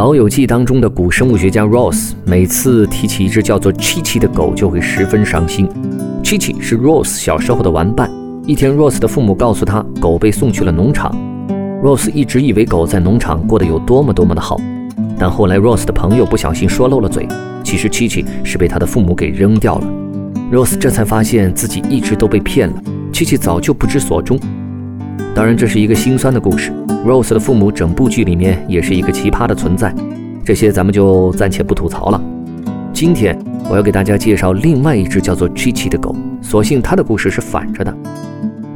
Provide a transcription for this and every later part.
老友记当中的古生物学家 Ross 每次提起一只叫做 Chichi 的狗，就会十分伤心。Chichi 是 Ross 小时候的玩伴。一天，Ross 的父母告诉他，狗被送去了农场。Ross 一直以为狗在农场过得有多么多么的好，但后来 Ross 的朋友不小心说漏了嘴，其实 Chichi 是被他的父母给扔掉了。Ross 这才发现自己一直都被骗了，Chichi 早就不知所终。当然，这是一个心酸的故事。Rose 的父母整部剧里面也是一个奇葩的存在，这些咱们就暂且不吐槽了。今天我要给大家介绍另外一只叫做 Chichi 的狗，所幸它的故事是反着的。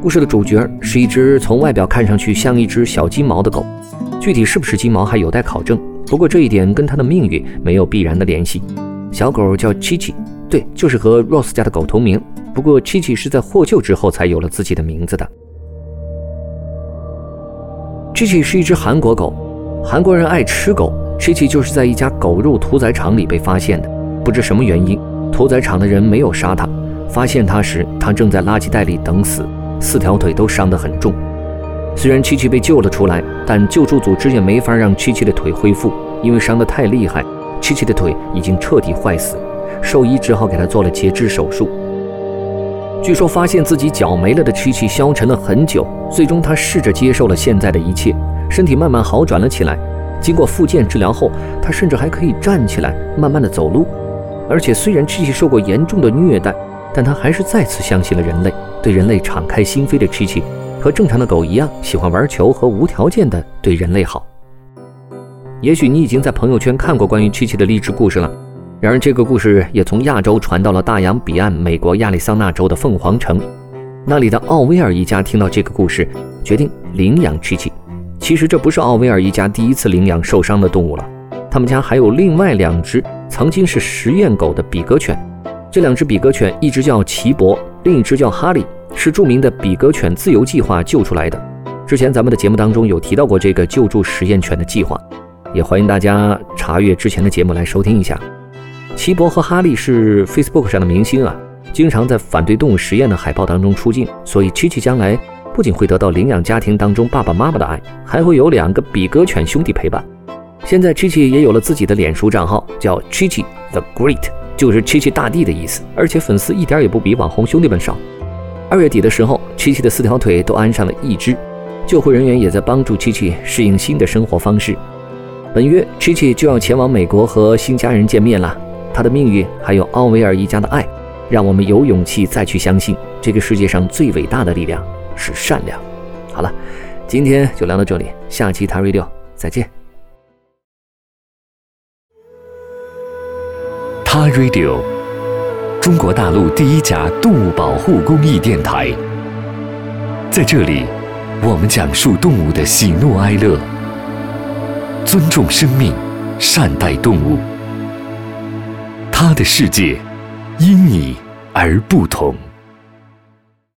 故事的主角是一只从外表看上去像一只小金毛的狗，具体是不是金毛还有待考证。不过这一点跟它的命运没有必然的联系。小狗叫 Chichi，对，就是和 Rose 家的狗同名。不过 Chichi 是在获救之后才有了自己的名字的。七七是一只韩国狗，韩国人爱吃狗。七七就是在一家狗肉屠宰场里被发现的，不知什么原因，屠宰场的人没有杀它。发现它时，它正在垃圾袋里等死，四条腿都伤得很重。虽然 Chichi 被救了出来，但救助组织也没法让 Chichi 的腿恢复，因为伤得太厉害，Chichi 的腿已经彻底坏死，兽医只好给他做了截肢手术。据说发现自己脚没了的七七消沉了很久，最终他试着接受了现在的一切，身体慢慢好转了起来。经过复健治疗后，他甚至还可以站起来，慢慢的走路。而且虽然七七受过严重的虐待，但他还是再次相信了人类，对人类敞开心扉的七七，和正常的狗一样，喜欢玩球和无条件的对人类好。也许你已经在朋友圈看过关于七七的励志故事了。然而，这个故事也从亚洲传到了大洋彼岸美国亚利桑那州的凤凰城。那里的奥威尔一家听到这个故事，决定领养弃儿。其实这不是奥威尔一家第一次领养受伤的动物了，他们家还有另外两只曾经是实验狗的比格犬。这两只比格犬，一只叫奇博，另一只叫哈利，是著名的比格犬自由计划救出来的。之前咱们的节目当中有提到过这个救助实验犬的计划，也欢迎大家查阅之前的节目来收听一下。奇博和哈利是 Facebook 上的明星啊，经常在反对动物实验的海报当中出镜，所以琪琪将来不仅会得到领养家庭当中爸爸妈妈的爱，还会有两个比格犬兄弟陪伴。现在琪琪也有了自己的脸书账号，叫琪琪 the Great，就是琪琪大帝的意思，而且粉丝一点也不比网红兄弟们少。二月底的时候琪琪的四条腿都安上了一只，救护人员也在帮助琪琪适应新的生活方式。本月琪琪就要前往美国和新家人见面了。他的命运，还有奥维尔一家的爱，让我们有勇气再去相信，这个世界上最伟大的力量是善良。好了，今天就聊到这里，下期 t a Radio 再见。他 Radio，中国大陆第一家动物保护公益电台，在这里，我们讲述动物的喜怒哀乐，尊重生命，善待动物。他的世界因你而不同。